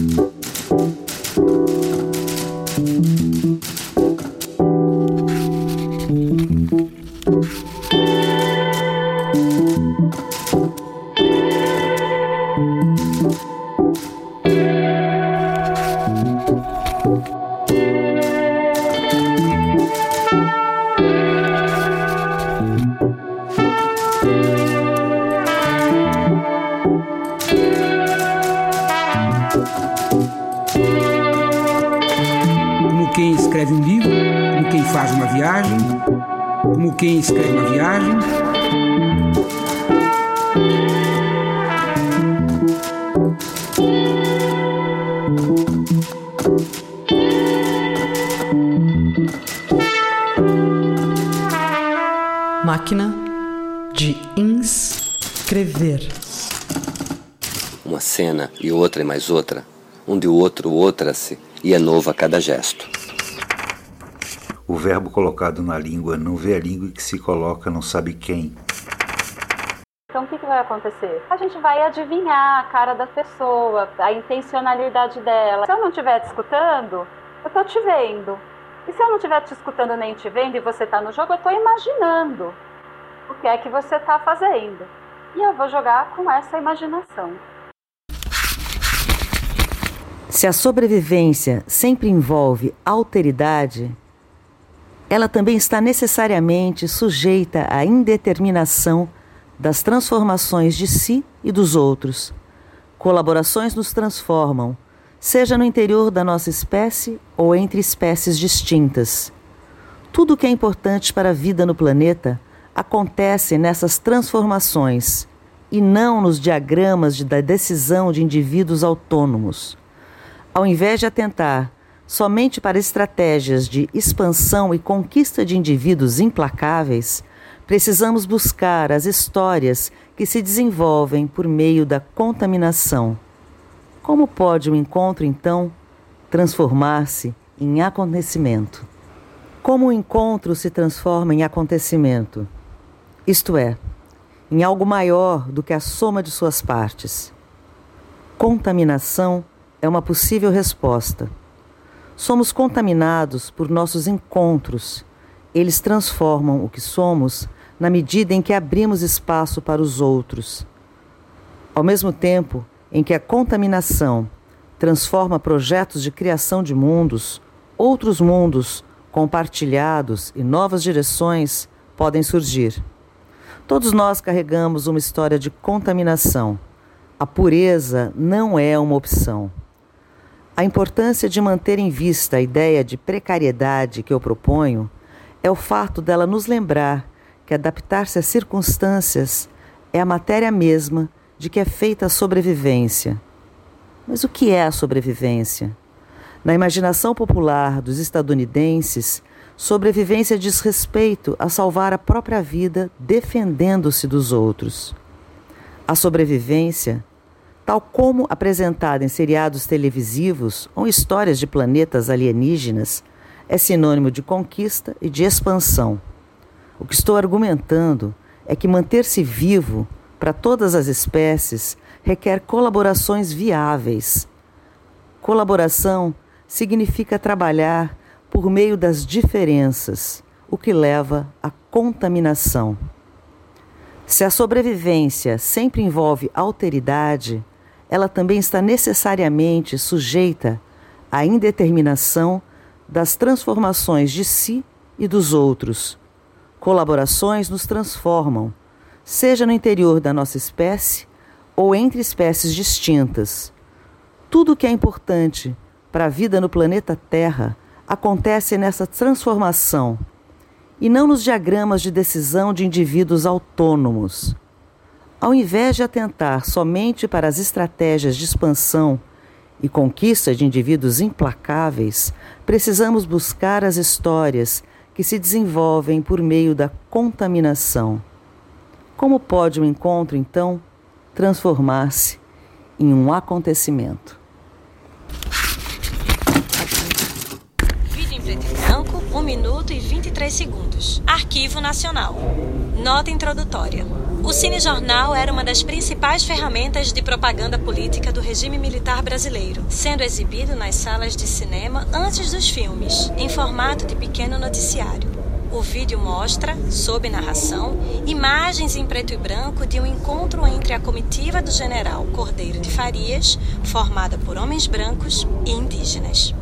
quem mais outra, onde o outro outra-se e é novo a cada gesto. O verbo colocado na língua não vê a língua que se coloca não sabe quem. Então o que, que vai acontecer? A gente vai adivinhar a cara da pessoa, a intencionalidade dela. Se eu não estiver te escutando, eu estou te vendo. E se eu não estiver te escutando nem te vendo e você está no jogo, eu estou imaginando o que é que você está fazendo. E eu vou jogar com essa imaginação. Se a sobrevivência sempre envolve alteridade, ela também está necessariamente sujeita à indeterminação das transformações de si e dos outros. Colaborações nos transformam, seja no interior da nossa espécie ou entre espécies distintas. Tudo o que é importante para a vida no planeta acontece nessas transformações e não nos diagramas da decisão de indivíduos autônomos. Ao invés de atentar somente para estratégias de expansão e conquista de indivíduos implacáveis, precisamos buscar as histórias que se desenvolvem por meio da contaminação. Como pode o encontro, então, transformar-se em acontecimento? Como o encontro se transforma em acontecimento? Isto é, em algo maior do que a soma de suas partes. Contaminação é uma possível resposta. Somos contaminados por nossos encontros. Eles transformam o que somos na medida em que abrimos espaço para os outros. Ao mesmo tempo em que a contaminação transforma projetos de criação de mundos, outros mundos compartilhados e novas direções podem surgir. Todos nós carregamos uma história de contaminação. A pureza não é uma opção. A importância de manter em vista a ideia de precariedade que eu proponho é o fato dela nos lembrar que adaptar-se às circunstâncias é a matéria mesma de que é feita a sobrevivência. Mas o que é a sobrevivência? Na imaginação popular dos estadunidenses, sobrevivência diz respeito a salvar a própria vida defendendo-se dos outros. A sobrevivência tal como apresentada em seriados televisivos ou histórias de planetas alienígenas, é sinônimo de conquista e de expansão. O que estou argumentando é que manter-se vivo para todas as espécies requer colaborações viáveis. Colaboração significa trabalhar por meio das diferenças, o que leva à contaminação. Se a sobrevivência sempre envolve alteridade, ela também está necessariamente sujeita à indeterminação das transformações de si e dos outros. Colaborações nos transformam, seja no interior da nossa espécie ou entre espécies distintas. Tudo o que é importante para a vida no planeta Terra acontece nessa transformação e não nos diagramas de decisão de indivíduos autônomos. Ao invés de atentar somente para as estratégias de expansão e conquista de indivíduos implacáveis, precisamos buscar as histórias que se desenvolvem por meio da contaminação. Como pode o um encontro, então, transformar-se em um acontecimento? Vídeo em preto e branco 1 minuto e 23 segundos. Arquivo Nacional. Nota introdutória. O cinejornal era uma das principais ferramentas de propaganda política do regime militar brasileiro, sendo exibido nas salas de cinema antes dos filmes, em formato de pequeno noticiário. O vídeo mostra, sob narração, imagens em preto e branco de um encontro entre a comitiva do general Cordeiro de Farias, formada por homens brancos e indígenas.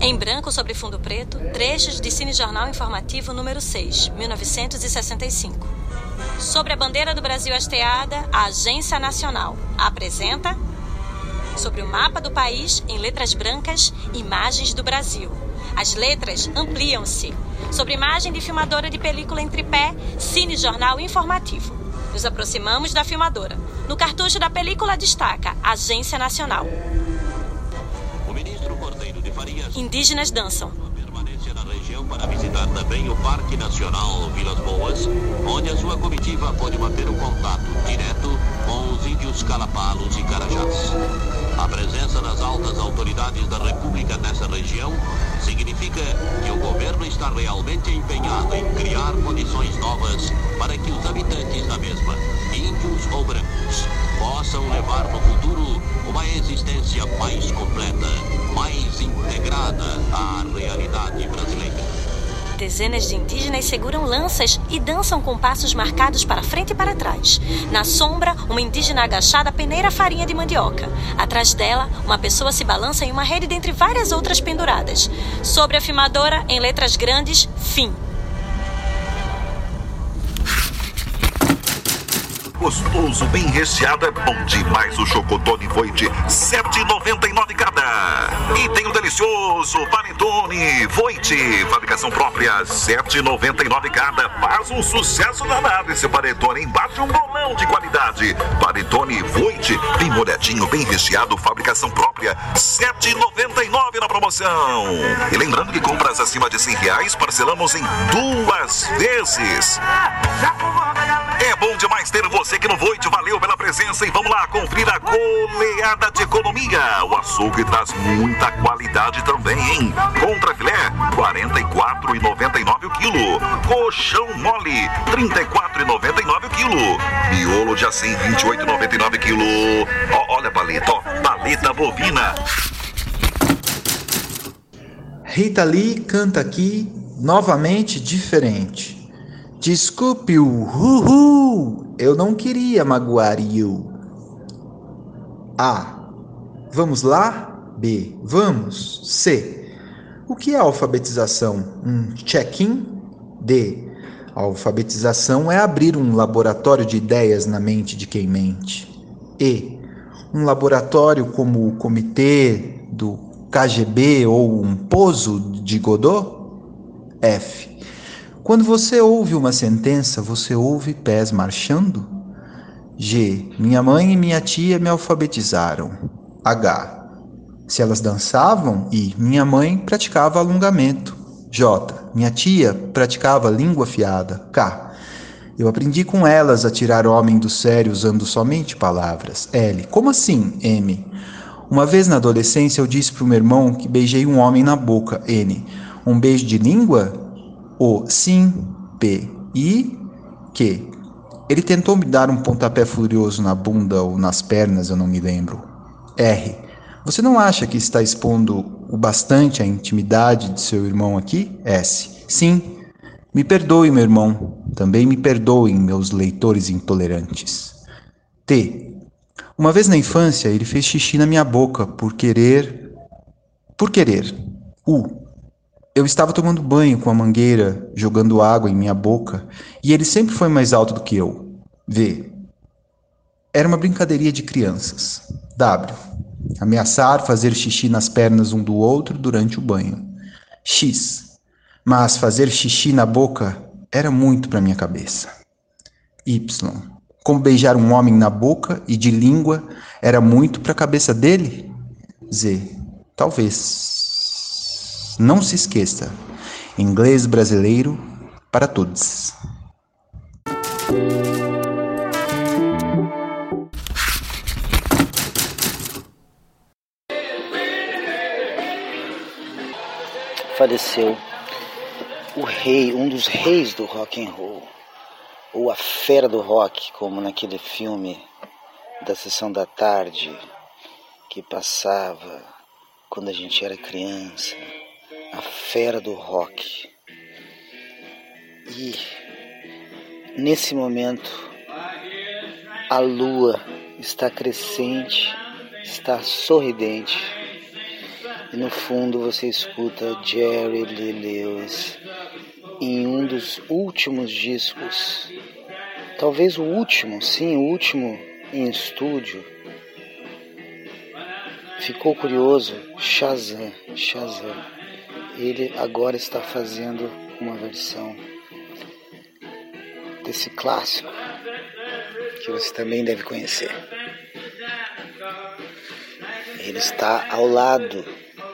Em branco sobre fundo preto, trechos de Cine Jornal Informativo número 6, 1965. Sobre a bandeira do Brasil hasteada, a Agência Nacional apresenta sobre o mapa do país em letras brancas, imagens do Brasil. As letras ampliam-se. Sobre imagem de filmadora de película em tripé, Cine Jornal Informativo. Nos aproximamos da filmadora. No cartucho da película destaca Agência Nacional. Indígenas dançam. Permanência na região para visitar também o Parque Nacional Vilas Boas, onde a sua comitiva pode manter o contato direto com os índios calapalos e carajás. A presença das altas autoridades da República nessa região significa que o governo está realmente empenhado em criar condições novas para que os habitantes da mesma, índios ou brancos, possam levar no futuro uma existência mais completa, mais integrada à realidade brasileira. Dezenas de indígenas seguram lanças e dançam com passos marcados para frente e para trás. Na sombra, uma indígena agachada peneira farinha de mandioca. Atrás dela, uma pessoa se balança em uma rede dentre várias outras penduradas. Sobre a filmadora, em letras grandes, fim. Gostoso, bem recheado, é bom demais o chocotone Voit, 7,99 cada. E tem o delicioso panetone Voit, fabricação própria, 7,99 cada. Faz um sucesso danado esse panetone, embaixo um bolão de qualidade. Panetone Voit, bem molhadinho, bem recheado, fabricação própria, 7,99 na promoção. E lembrando que compras acima de 100 reais, parcelamos em duas vezes. É bom demais ter você aqui no Voite. Valeu pela presença e vamos lá conferir a goleada de economia. O açougue traz muita qualidade também, hein? Contra filé, R$ 44,99 o quilo. Colchão mole, R$ 34,99 o quilo. Miolo de assim, R$ 28,99 quilo. Ó, olha a paleta, ó, paleta bovina. Rita Lee canta aqui novamente diferente. Desculpe o uhu, eu não queria magoar you. A. Vamos lá? B. Vamos. C. O que é alfabetização? Um check-in? D. A alfabetização é abrir um laboratório de ideias na mente de quem mente. E. Um laboratório como o comitê do KGB ou um pouso de Godot? F. Quando você ouve uma sentença, você ouve pés marchando? G. Minha mãe e minha tia me alfabetizaram. H. Se elas dançavam? I. Minha mãe praticava alongamento. J. Minha tia praticava língua fiada. K. Eu aprendi com elas a tirar homem do sério usando somente palavras. L. Como assim? M. Uma vez na adolescência eu disse para o meu irmão que beijei um homem na boca. N. Um beijo de língua? O. Sim. P. I. Que. Ele tentou me dar um pontapé furioso na bunda ou nas pernas, eu não me lembro. R. Você não acha que está expondo o bastante a intimidade de seu irmão aqui? S. Sim. Me perdoe, meu irmão. Também me perdoem, meus leitores intolerantes. T. Uma vez na infância, ele fez xixi na minha boca por querer. Por querer. U. Eu estava tomando banho com a mangueira, jogando água em minha boca, e ele sempre foi mais alto do que eu. V. Era uma brincadeirinha de crianças. W. Ameaçar fazer xixi nas pernas um do outro durante o banho. X. Mas fazer xixi na boca era muito para minha cabeça. Y. Como beijar um homem na boca e de língua era muito para a cabeça dele? Z. Talvez. Não se esqueça: inglês brasileiro para todos. faleceu o rei, um dos reis do rock and roll, ou a fera do rock, como naquele filme da sessão da tarde que passava quando a gente era criança, a fera do rock. E nesse momento a lua está crescente, está sorridente e no fundo você escuta Jerry Lee Lewis em um dos últimos discos, talvez o último, sim, o último em estúdio. Ficou curioso, Shazam, Shazam. Ele agora está fazendo uma versão desse clássico que você também deve conhecer. Ele está ao lado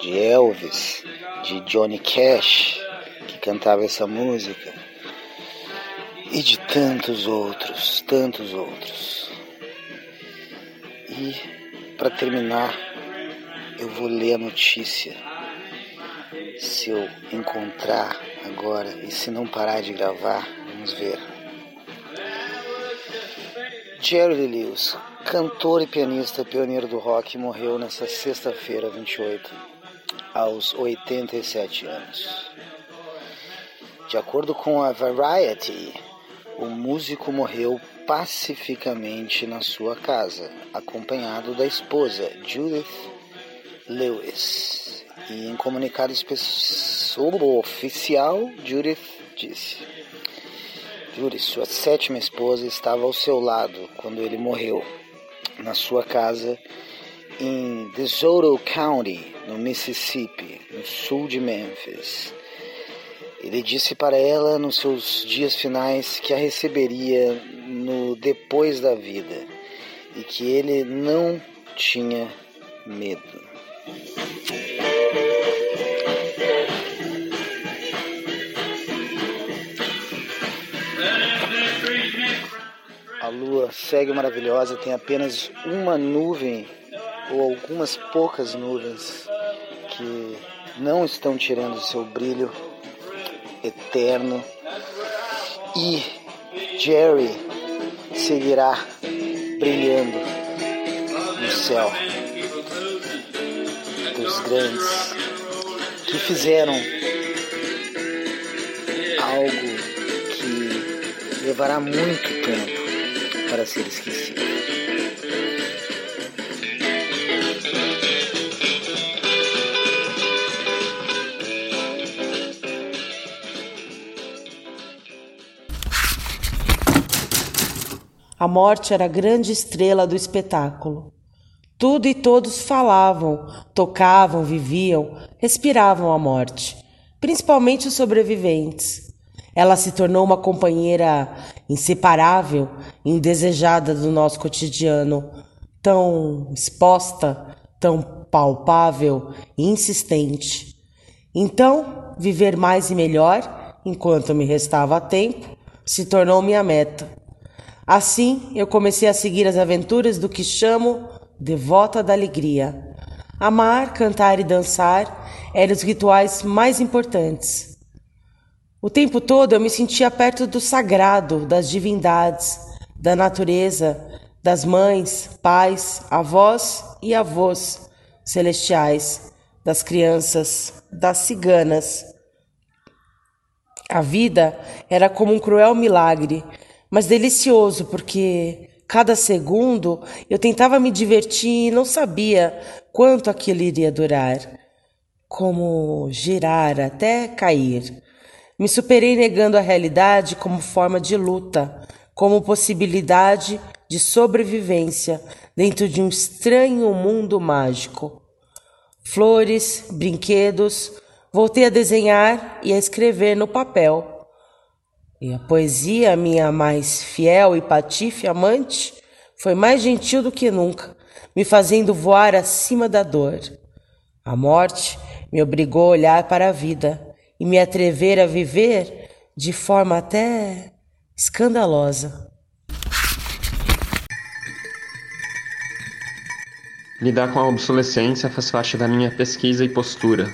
de Elvis, de Johnny Cash, que cantava essa música, e de tantos outros, tantos outros. E para terminar, eu vou ler a notícia. Se eu encontrar agora e se não parar de gravar, vamos ver. Jerry Lewis, cantor e pianista pioneiro do rock, morreu nesta sexta-feira, 28 aos 87 anos. De acordo com a Variety, o músico morreu pacificamente na sua casa, acompanhado da esposa Judith Lewis. E em comunicado oficial, Judith disse: Judith, sua sétima esposa, estava ao seu lado quando ele morreu, na sua casa em DeSoto County, no Mississippi, no sul de Memphis. Ele disse para ela nos seus dias finais que a receberia no depois da vida e que ele não tinha medo. A lua segue maravilhosa, tem apenas uma nuvem ou algumas poucas nuvens que não estão tirando seu brilho eterno. E Jerry seguirá brilhando no céu grandes que fizeram algo que levará muito tempo para ser esquecido. A morte era a grande estrela do espetáculo. Tudo e todos falavam, tocavam, viviam, respiravam a morte, principalmente os sobreviventes. Ela se tornou uma companheira inseparável, indesejada do nosso cotidiano, tão exposta, tão palpável e insistente. Então, viver mais e melhor, enquanto me restava tempo, se tornou minha meta. Assim, eu comecei a seguir as aventuras do que chamo devota da alegria. Amar, cantar e dançar eram os rituais mais importantes. O tempo todo eu me sentia perto do sagrado, das divindades, da natureza, das mães, pais, avós e avós celestiais, das crianças, das ciganas. A vida era como um cruel milagre mas delicioso, porque cada segundo eu tentava me divertir e não sabia quanto aquilo iria durar. Como girar até cair. Me superei negando a realidade como forma de luta, como possibilidade de sobrevivência dentro de um estranho mundo mágico. Flores, brinquedos, voltei a desenhar e a escrever no papel e a poesia, minha mais fiel e patife amante, foi mais gentil do que nunca, me fazendo voar acima da dor. A morte me obrigou a olhar para a vida e me atrever a viver de forma até escandalosa. Lidar com a obsolescência faz parte da minha pesquisa e postura.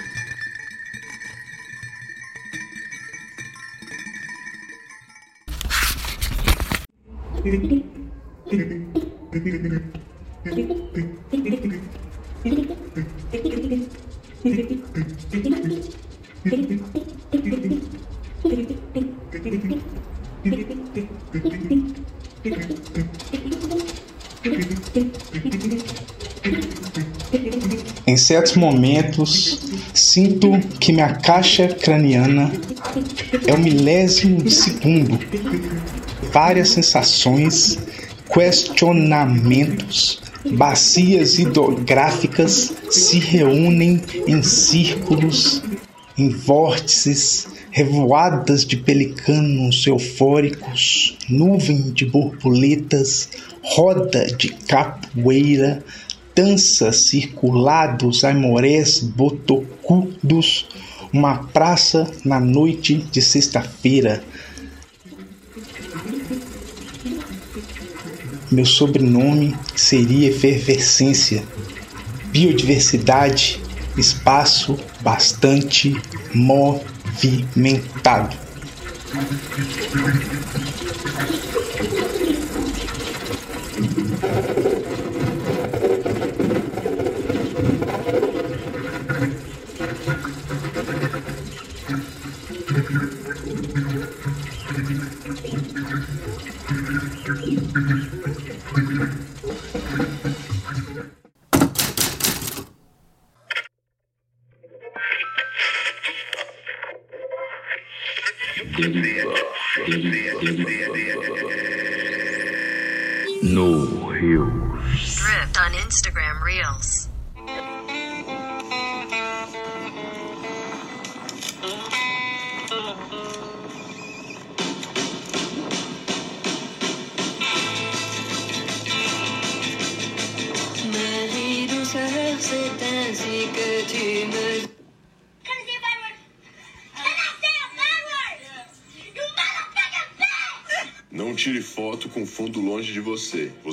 Em certos momentos, sinto que minha caixa craniana é o milésimo de segundo. Várias sensações, questionamentos, bacias hidrográficas se reúnem em círculos, em vórtices, revoadas de pelicanos eufóricos, nuvem de borboletas, roda de capoeira, dança circulados aimorés botocudos, uma praça na noite de sexta-feira. Meu sobrenome seria efervescência, biodiversidade, espaço bastante movimentado.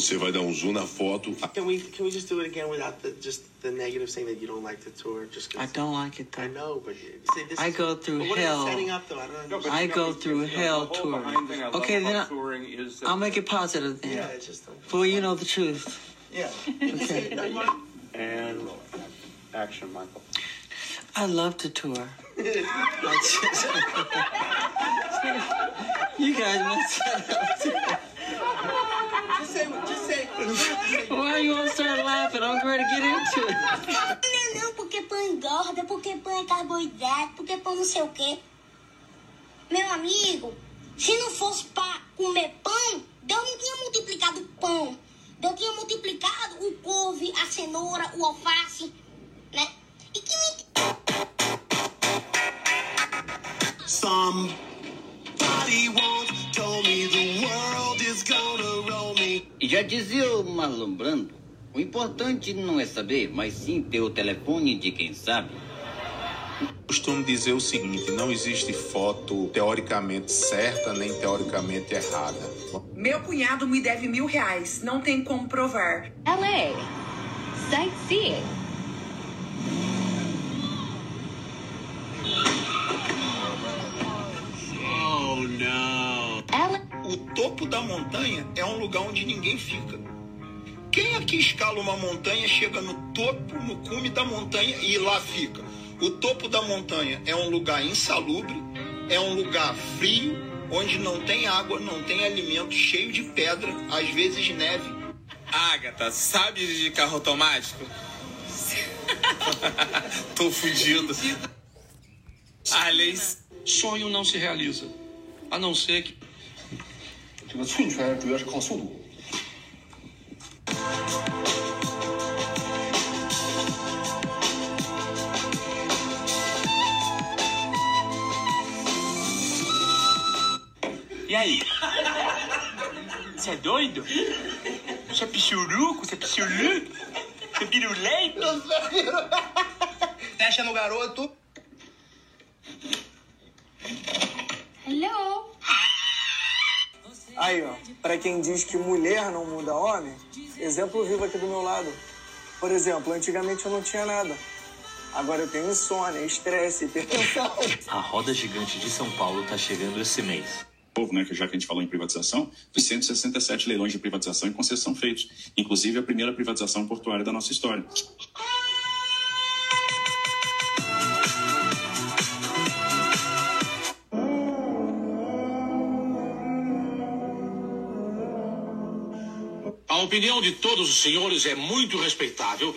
Você. Você vai dar um zoom na foto. Can we can we just do it again without the just the negative saying that you don't like the tour? Just 'cause- I don't like it though. I know, but see, this I is- go through but what is it hell. setting up though? I don't No, but understand. I go through hell touring. Okay, then I- I'll make it positive then. Yeah, it's just Well, you know the truth. yeah. Okay. And action, Michael. I love to tour. I just- you guys messed that up. Just say, say. Why you to start laughing? I'm ready to get into it. Não, não, porque pão engorda, porque pão é carboidrato, porque pão não sei o quê. Meu amigo, se não fosse pra comer pão, Deus não tinha multiplicado o pão. Deus tinha multiplicado o couve, a cenoura, o alface, né? E que me... Somebody once told me the world is gonna me. Já dizia o Marlon Brando, o importante não é saber, mas sim ter o telefone de quem sabe. Costumo dizer o seguinte: não existe foto teoricamente certa nem teoricamente errada. Meu cunhado me deve mil reais. Não tem como provar. LA. Sightseeing. Oh não. O topo da montanha é um lugar onde ninguém fica. Quem aqui escala uma montanha, chega no topo, no cume da montanha e lá fica. O topo da montanha é um lugar insalubre, é um lugar frio, onde não tem água, não tem alimento, cheio de pedra, às vezes neve. Agatha, sabe dirigir carro automático? Tô fudido. Aliás, sonho não se realiza, a não ser que 这个寸拳主要是靠速度。 E aí? Você é doido? Você é pichuruco? Você é pichulu? Você é pirulento? Tá achando o garoto? Hello? Aí, ó, pra quem diz que mulher não muda homem, exemplo vivo aqui do meu lado. Por exemplo, antigamente eu não tinha nada. Agora eu tenho insônia, estresse, hipertensão. A roda gigante de São Paulo tá chegando esse mês. novo, né, que já que a gente falou em privatização, dos 167 leilões de privatização e concessão feitos, inclusive a primeira privatização portuária da nossa história. Opinião de todos os senhores é muito respeitável,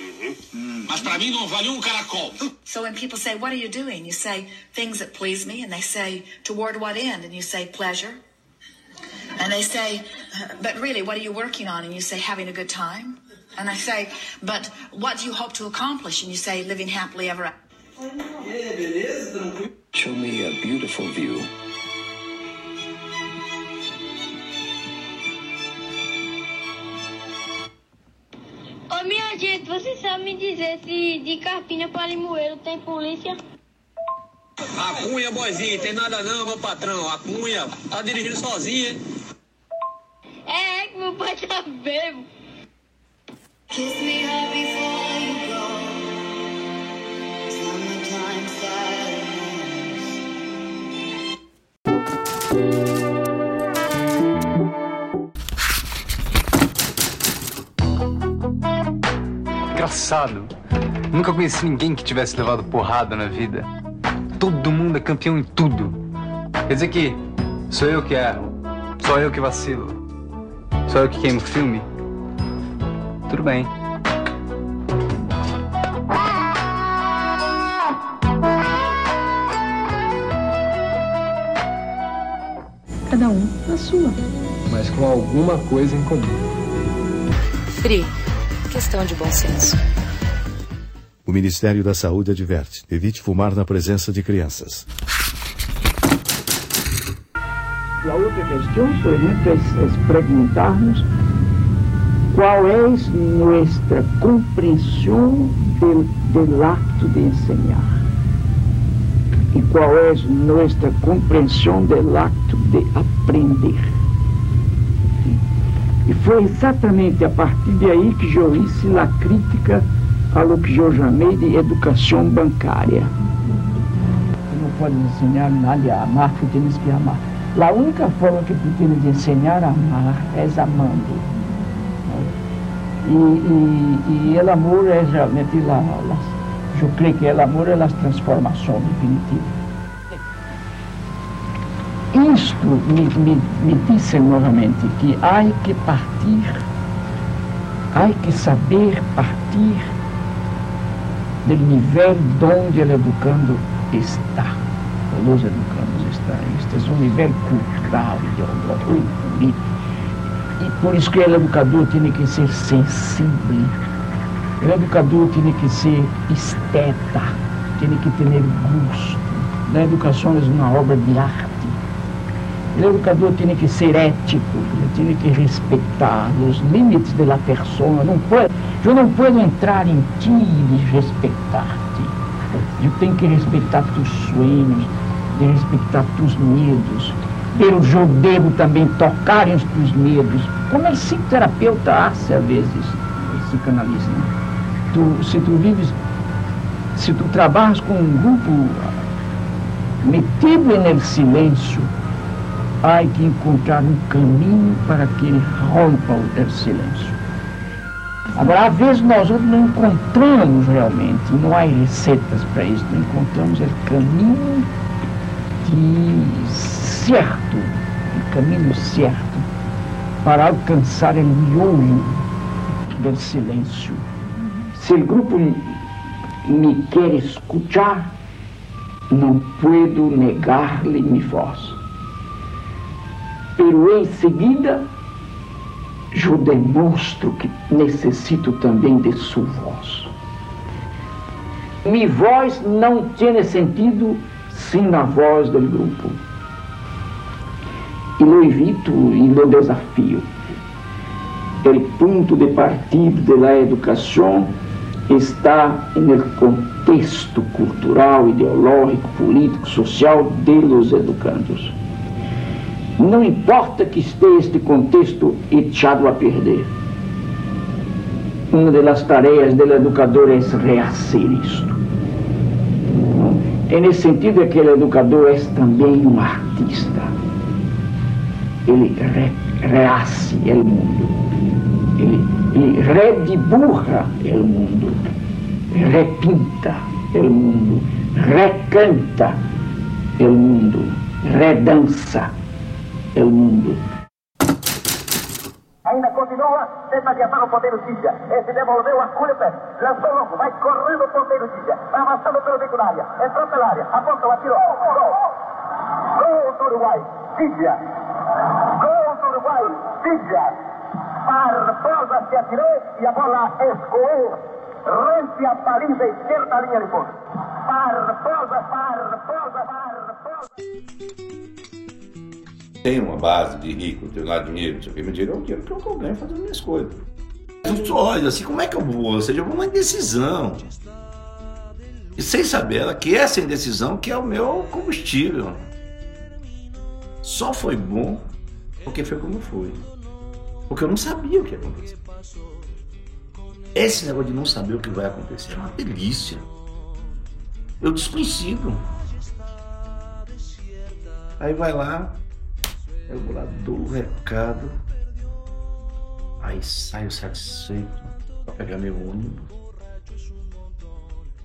mas para mim não vale um caracol. So when people say, What are you doing? You say, Things that please me. And they say, Toward what end? And you say, Pleasure. And they say, "Uh, But really, what are you working on? And you say, Having a good time. And I say, But what do you hope to accomplish? And you say, Living happily ever after. Show me a beautiful view. Gente, você sabe me dizer se de Carpina para Limoeiro tem polícia? A Cunha, boizinho, tem nada não, meu patrão. A Cunha tá dirigindo sozinho, hein? É, é que meu pai tá bebo. Kiss me hard before you go. Engraçado. Nunca conheci ninguém que tivesse levado porrada na vida. Todo mundo é campeão em tudo. Quer dizer que sou eu que erro, sou eu que vacilo, sou eu que queimo filme. Tudo bem. Cada um na sua. Mas com alguma coisa em comum. Pri, questão de bom senso. O Ministério da Saúde adverte: evite fumar na presença de crianças. Otra cuestión, por ejemplo, es, es preguntarnos cuál es nuestra comprensión del, del acto de enseñar y cuál es nuestra comprensión del acto de aprender. E foi exatamente a partir de aí que eu hice a crítica a que eu chamei de educação bancária. Não podes ensinar nadie a amar, tu tens que amar. A única forma que de ensinar a amar é amando. E, e, e o amor é realmente, la, eu creio que o amor é a transformação definitiva. Me, me, me disse novamente que há que partir, há que saber partir do nível onde o educando está, ou os educandos estão. Este é um nível cultural, ideológico, político. E por isso que o educador tem que ser sensível, o educador tem que ser esteta, tem que ter gosto. A educação é uma obra de arte. O educador tem que ser ético, tem que respeitar os limites da pessoa. Não pode, eu não posso entrar em ti e respeitar-te. Eu tenho que respeitar teus sonhos, de respeitar teus medos. Eu, eu devo também tocar os teus medos. Como é psicoterapeuta hace às vezes, psicanalista. Tu, se tu vives, se tu trabalhas com um grupo metido no silêncio, há que encontrar um caminho para que ele rompa o silêncio. Agora, às vezes nós não encontramos realmente, não há receitas para isso, não encontramos o caminho de certo, o caminho certo para alcançar o miolo do silêncio. Se o grupo me quer escutar, não puedo negar-lhe minha voz pero em seguida eu demonstro que necessito também de sua voz. Minha voz não tem sentido sem a voz do grupo. E lo evito e lo desafio. O ponto de partida da educação está no contexto cultural, ideológico, político, social de los educandos. Não importa que esteja este contexto echado a perder. Uma das tarefas do educador é reacer isto. É nesse sentido que o educador é também um artista. ele re, rehace o mundo, ele, ele rediburra o mundo, repinta o mundo, recanta o mundo, redança o mundo. Ainda continua, tenta adiantar o ponteiro Tígia. Esse devolveu a Culipé. Lançou longo, vai correndo o ponteiro Tígia. Vai avançando pelo bico da área. Entrou pela área. Apontou, atirou. Gol! Gol do Uruguai. Tígia. Gol do Uruguai. Tígia. Barbosa se atirou e a bola escoou. Rente a baliza esquerda da linha de fundo. Barbosa, Barbosa, Barbosa. Tem uma base de rico, tenho lá dinheiro, não sei o que, é o dinheiro que eu ganho fazendo minhas coisas. Eu só olho assim, como é que eu vou? Ou seja, eu vou uma indecisão. E sem saber ela que essa indecisão que é o meu combustível. Só foi bom porque foi como foi. Porque eu não sabia o que ia acontecer. Esse negócio de não saber o que vai acontecer é uma delícia. Eu desconhecido. Aí vai lá, eu vou lá, dou o recado. Aí saio satisfeito pra pegar meu ônibus.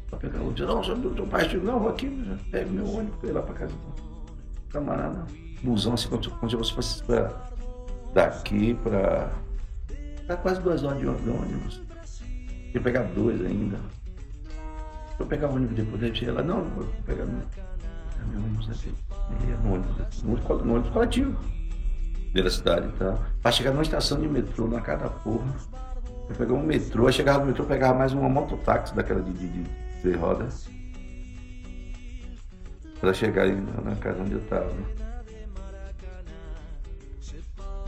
Pra pegar o ônibus. Não, seu, seu pai, não, vou aqui, pego meu ônibus, ir lá pra casa do camarada. Busão, assim, se eu fosse pra, daqui pra. Dá quase duas horas de ônibus. Ia pegar dois ainda. Vou pegar o ônibus depois, daí lá, não, vou pegar ônibus aqui. E é no ônibus, no ônibus, no ônibus coletivo. Da cidade e tal. Pra chegar numa estação de metrô, na cada porra. Eu pegava um metrô, aí chegava no metrô, pegava mais uma mototáxi daquela de, de, de três rodas. Pra chegar aí na casa onde eu tava.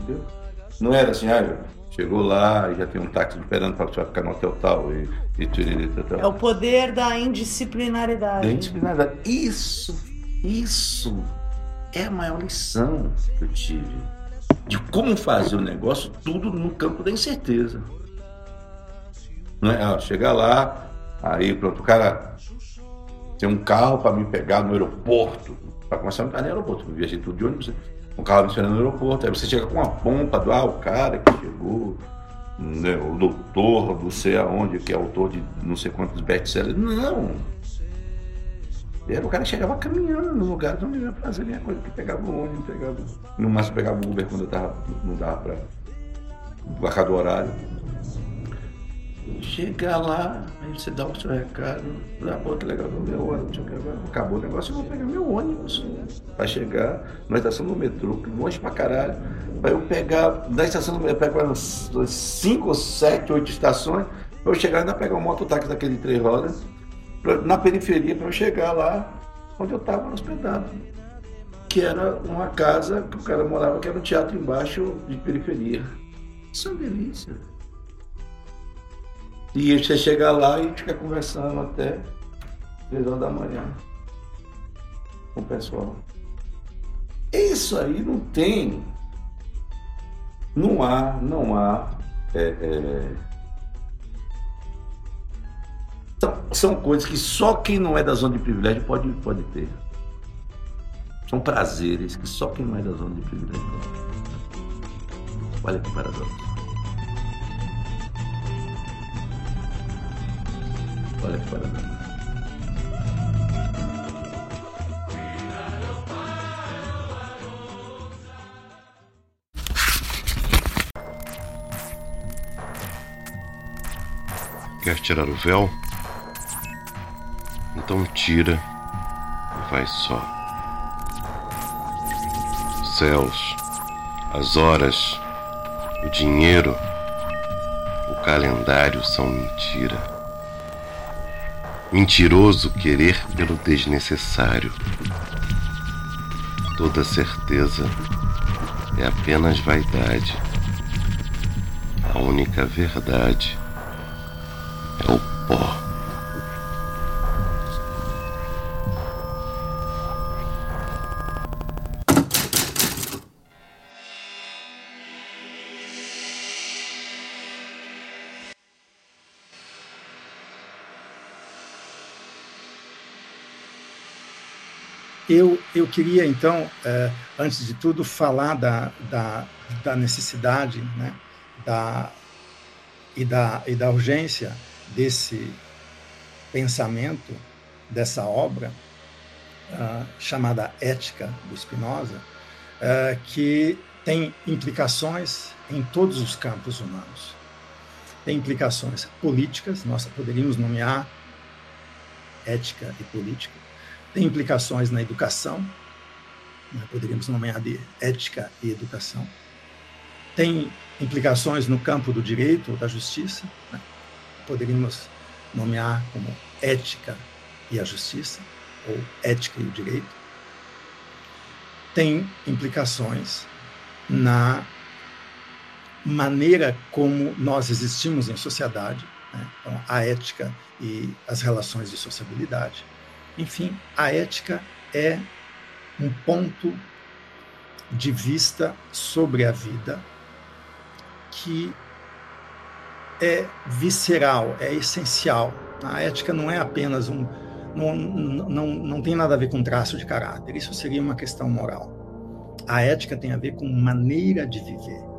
Entendeu? Não era assim, ah, chegou lá e já tem um táxi esperando para ficar no hotel tal e, e tal. É o poder da indisciplinaridade. Da indisciplinaridade. Isso, isso é a maior lição que eu tive. De como fazer o negócio, tudo no campo da incerteza. Não é? Ah, chegar lá, aí pronto, o cara tem um carro para me pegar no aeroporto. Para começar a entrar no aeroporto. Eu viajei tudo de ônibus, um carro me esperando no aeroporto. Aí você chega com uma pompa do ah, o cara que chegou, né, o doutor, não sei aonde, que é autor de não sei quantos best-sellers. Não! Era o cara chegava caminhando no lugar onde ia fazer a minha coisa, que pegava o ônibus, pegava. No máximo pegava o Uber quando eu tava, não dava para embarcar do horário. Chega lá, aí você dá o seu recado, dá pô, que legal, meu ônibus, acabou o negócio, eu vou pegar meu ônibus para chegar na estação do metrô, que longe pra caralho. Pra eu pegar, da estação do metrô, eu pego umas 5, 7, 8 estações, pra eu chegar ainda pegar um mototáxi daquele de três rodas, pra, na periferia, para chegar lá onde eu estava hospedado. Que era uma casa que o cara morava, que era um teatro embaixo de periferia. Isso é uma delícia. E você chega lá e fica conversando até 3 horas da manhã com o pessoal. Isso aí não tem. Não há, não há. É, é... São, são coisas que só quem não é da zona de privilégio pode, pode ter. São prazeres que só quem não é da zona de privilégio pode ter. Olha que paradoxo. Olha que paradoxo. Quer tirar o véu? Então tira vai só. Céus, as horas, o dinheiro, o calendário são mentira. Mentiroso querer pelo desnecessário. Toda certeza é apenas vaidade. A única verdade queria, então, é, antes de tudo, falar da, da, da necessidade né, da, e, da, e da urgência desse pensamento, dessa obra, uh, chamada Ética do Spinoza, uh, que tem implicações em todos os campos humanos. Tem implicações políticas, nós poderíamos nomear ética e política. Tem implicações na educação, né, poderíamos nomear de ética e educação. Tem implicações no campo do direito ou da justiça, né, poderíamos nomear como ética e a justiça, ou ética e o direito. Tem implicações na maneira como nós existimos em sociedade, né? então, a ética e as relações de sociabilidade. Enfim, a ética é um ponto de vista sobre a vida que é visceral, é essencial. A ética não é apenas um. Não, não, não tem nada a ver com traço de caráter, isso seria uma questão moral. A ética tem a ver com maneira de viver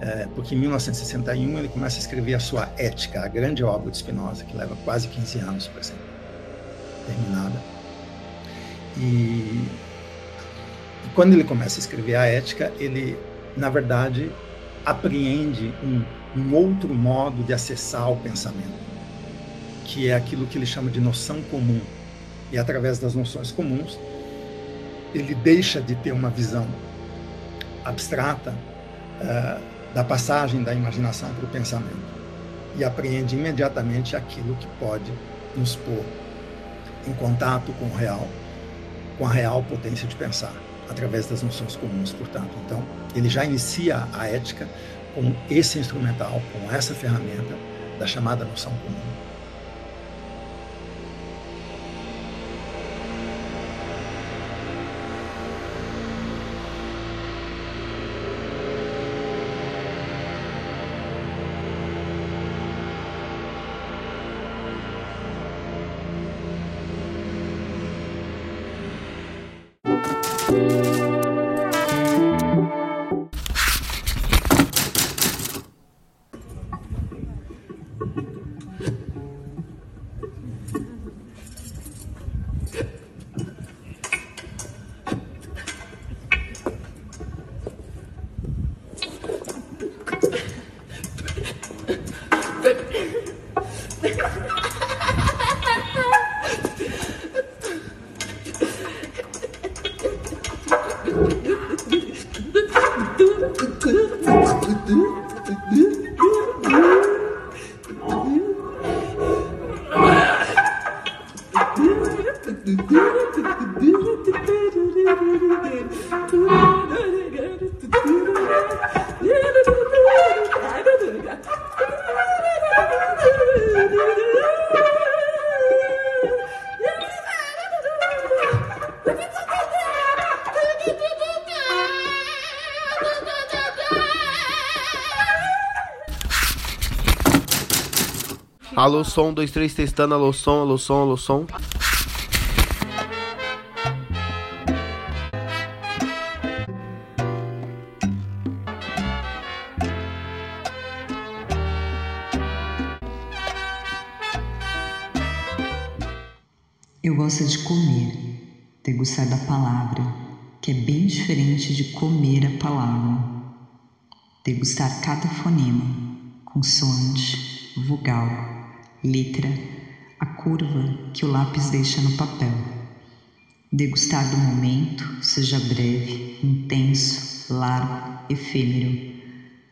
é, porque em 1961 ele começa a escrever a sua Ética, a grande obra de Spinoza, que leva quase 15 anos para ser terminada. E, quando ele começa a escrever a Ética, ele, na verdade, apreende um, um outro modo de acessar o pensamento, que é aquilo que ele chama de noção comum. E através das noções comuns, ele deixa de ter uma visão abstrata uh, da passagem da imaginação para o pensamento e apreende imediatamente aquilo que pode nos pôr em contato com o real, com a real potência de pensar, através das noções comuns, portanto. Então, ele já inicia a ética com esse instrumental, com essa ferramenta da chamada noção comum. Alô, som, 2, 3, testando. Alô, som, alô, som, alô, som. Eu gosto de comer, degustar da palavra, que é bem diferente de comer a palavra. Degustar cada fonema, consoante, vogal letra, a curva que o lápis deixa no papel. Degustar do momento, seja breve, intenso, largo, efêmero,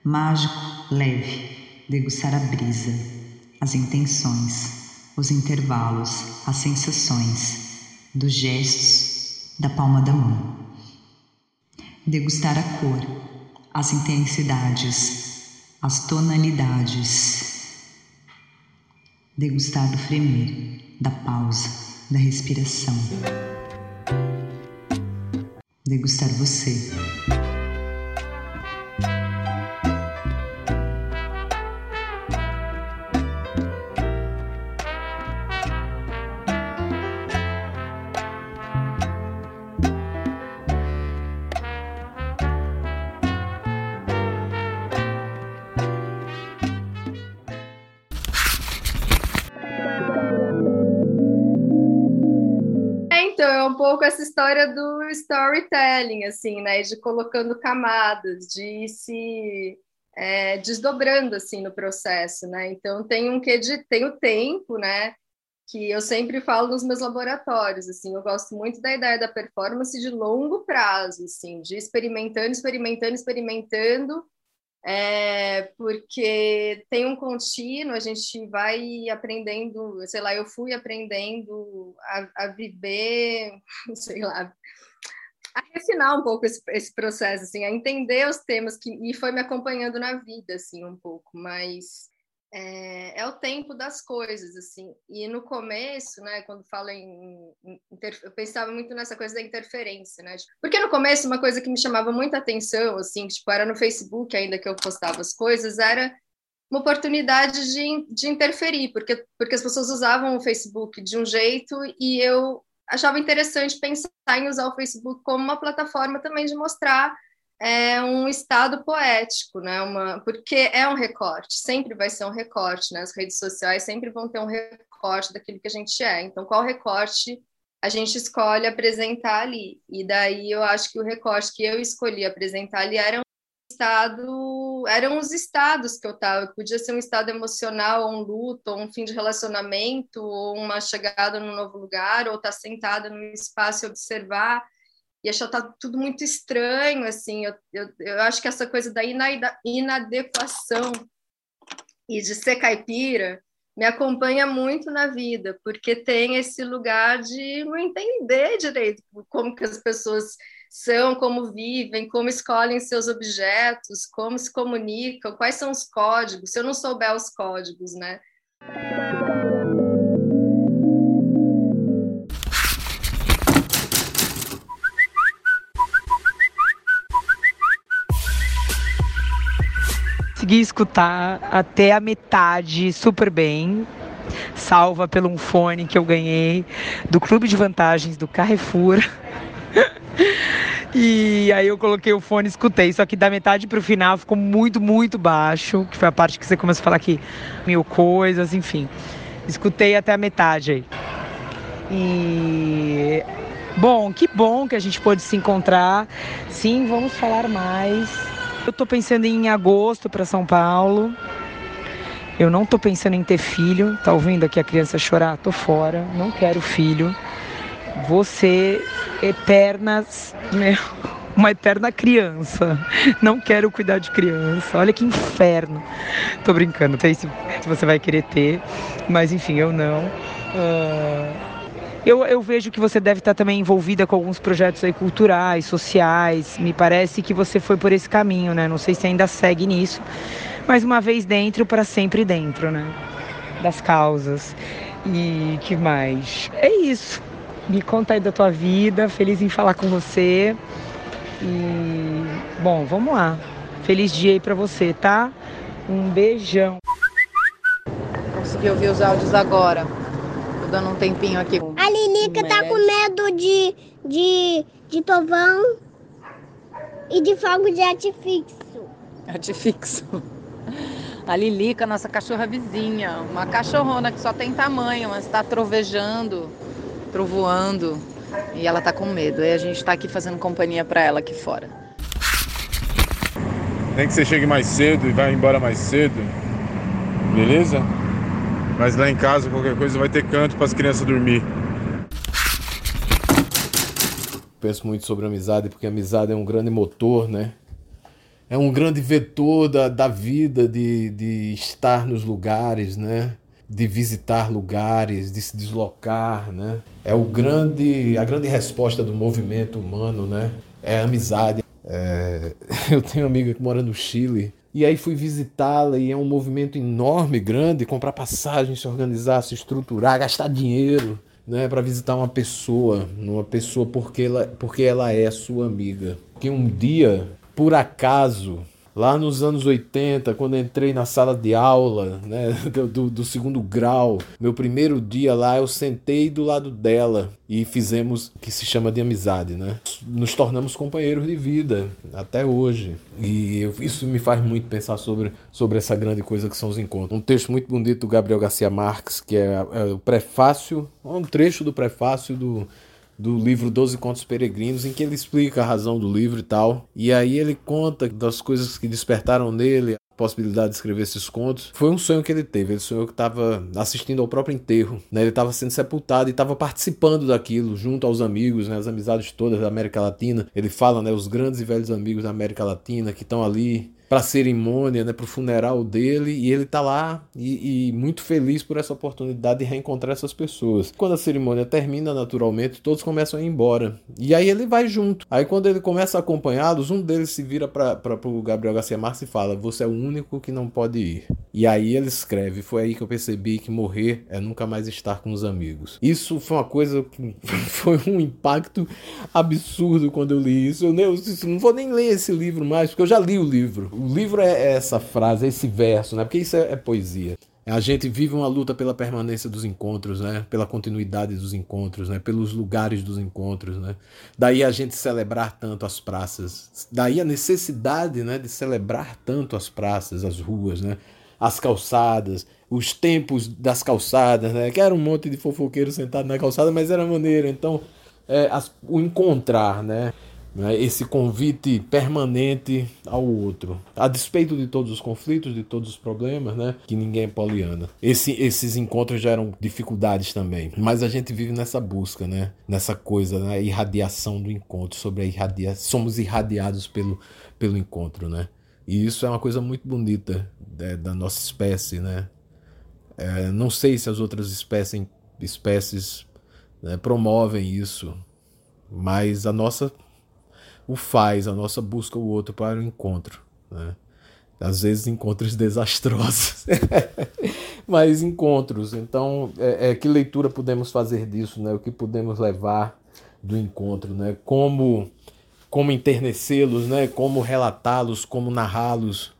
mágico, leve, degustar a brisa, as intenções, os intervalos, as sensações, dos gestos, da palma da mão. Degustar a cor, as intensidades, as tonalidades, degustar do fremir, da pausa, da respiração. Degustar você. História do storytelling, assim, né? De colocando camadas, de se é, desdobrando assim no processo, né? Então tem um que de tem o tempo, né? Que eu sempre falo nos meus laboratórios, assim, eu gosto muito da ideia da performance de longo prazo, assim, de experimentando, experimentando, experimentando, é, porque tem um contínuo, a gente vai aprendendo, sei lá, eu fui aprendendo a, a viver, sei lá, a refinar um pouco esse, esse processo, assim, a entender os temas que e foi me acompanhando na vida, assim, um pouco, mas é, é, o tempo das coisas, assim. E no começo, né, quando fala em, em eu pensava muito nessa coisa da interferência, né? Porque no começo uma coisa que me chamava muita atenção, assim, tipo, era no Facebook ainda que eu postava as coisas, era uma oportunidade de, de interferir, porque, porque as pessoas usavam o Facebook de um jeito e eu achava interessante pensar em usar o Facebook como uma plataforma também de mostrar é, um estado poético, né? Uma, porque é um recorte, sempre vai ser um recorte, né? As redes sociais sempre vão ter um recorte daquilo que a gente é. Então, qual recorte a gente escolhe apresentar ali? E daí eu acho que o recorte que eu escolhi apresentar ali era estado, eram os estados que eu estava. Podia ser um estado emocional, ou um luto, ou um fim de relacionamento, ou uma chegada num novo lugar, ou estar tá sentada num espaço e observar e achar tá tudo muito estranho, assim. Eu, eu, eu acho que essa coisa da inadequação e de ser caipira me acompanha muito na vida, porque tem esse lugar de não entender direito como que as pessoas são, como vivem, como escolhem seus objetos, como se comunicam, quais são os códigos, se eu não souber os códigos, né? Consegui escutar até a metade super bem, salva pelo um fone que eu ganhei do Clube de Vantagens do Carrefour. E aí eu coloquei o fone e escutei. Só que da metade pro final ficou muito, muito baixo. Que foi a parte que você começou a falar aqui mil coisas, enfim. Escutei até a metade aí. E bom, que bom que a gente pôde se encontrar. Sim, vamos falar mais. Eu tô pensando em agosto para São Paulo. Eu não tô pensando em ter filho. Tá ouvindo aqui a criança chorar? Tô fora, não quero filho. Você eternas, meu, uma eterna criança. Não quero cuidar de criança. Olha que inferno. Tô brincando, não sei se, você vai querer ter, mas enfim, eu não. Uh, eu, eu, vejo que você deve estar também envolvida com alguns projetos aí culturais, sociais. Me parece que você foi por esse caminho, né? Não sei se ainda segue nisso, mas uma vez dentro, para sempre dentro, né? Das causas. E que mais? É isso. Me conta aí da tua vida, feliz em falar com você. E bom, vamos lá. Feliz dia aí para você, tá? Um beijão. Consegui ouvir os áudios agora. Tô dando um tempinho aqui. A Lilica tá com medo de, de, de tovão e de fogo de artifício. Artifício. A Lilica, nossa cachorra vizinha, uma cachorrona que só tem tamanho, mas está trovejando trovoando e ela tá com medo. Aí a gente tá aqui fazendo companhia para ela aqui fora. Nem que você chegue mais cedo e vá embora mais cedo, beleza? Mas lá em casa, qualquer coisa, vai ter canto para as crianças dormir. Penso muito sobre amizade, porque amizade é um grande motor, né? É um grande vetor da, da vida, de, de estar nos lugares, né? de visitar lugares, de se deslocar, né? É o grande, a grande resposta do movimento humano, né? É a amizade. É... Eu tenho uma amiga que mora no Chile e aí fui visitá-la e é um movimento enorme, grande, comprar passagem, se organizar, se estruturar, gastar dinheiro, né, para visitar uma pessoa, uma pessoa porque ela, porque ela é sua amiga. Que um dia, por acaso, Lá nos anos 80, quando entrei na sala de aula né, do, do, segundo grau, meu primeiro dia lá, eu sentei do lado dela e fizemos o que se chama de amizade. Né? Nos tornamos companheiros de vida até hoje. E eu, isso me faz muito pensar sobre, sobre essa grande coisa que são os encontros. Um texto muito bonito do Gabriel Garcia Marques, que é, é o prefácio, um trecho do prefácio do do livro Doze Contos Peregrinos, em que ele explica a razão do livro e tal. E aí ele conta das coisas que despertaram nele a possibilidade de escrever esses contos. Foi um sonho que ele teve. Ele sonhou que estava assistindo ao próprio enterro. Né? Ele estava sendo sepultado e estava participando daquilo junto aos amigos, né? as amizades todas da América Latina. Ele fala, né, os grandes e velhos amigos da América Latina que estão ali para a cerimônia, né, para o funeral dele, e ele tá lá e, e, muito feliz por essa oportunidade de reencontrar essas pessoas. Quando a cerimônia termina, naturalmente, todos começam a ir embora. E aí ele vai junto. Aí quando ele começa a acompanhá-los, um deles se vira para o Gabriel Garcia Marques e fala: Você é o único que não pode ir. E aí ele escreve: Foi aí que eu percebi que morrer é nunca mais estar com os amigos. Isso foi uma coisa que foi um impacto absurdo quando eu li isso. Eu, eu não vou nem ler esse livro mais, porque eu já li o livro o livro é essa frase, esse verso, né? Porque isso é, é poesia. A gente vive uma luta pela permanência dos encontros, né? Pela continuidade dos encontros, né? Pelos lugares dos encontros, né? Daí a gente celebrar tanto as praças. Daí a necessidade, né, de celebrar tanto as praças, as ruas, né? As calçadas, os tempos das calçadas, né? Que era um monte de fofoqueiro sentado na calçada, mas era maneiro. Então, é, as, o encontrar, né? Né, esse convite permanente ao outro, a despeito de todos os conflitos, de todos os problemas, né, que ninguém é poliana. Esse, esses encontros geram dificuldades também, mas a gente vive nessa busca, né, nessa coisa, né, irradiação do encontro, sobre a irradia, somos irradiados pelo, pelo encontro, né, e isso é uma coisa muito bonita né, da nossa espécie, né. É, não sei se as outras espécies, espécies né, promovem isso, mas a nossa o faz, a nossa busca o outro para o encontro. Né? Às vezes encontros desastrosos, mas encontros. Então, é, é, que leitura podemos fazer disso? Né? O que podemos levar do encontro? Né? Como, como enternecê-los, né? como relatá-los, como narrá-los,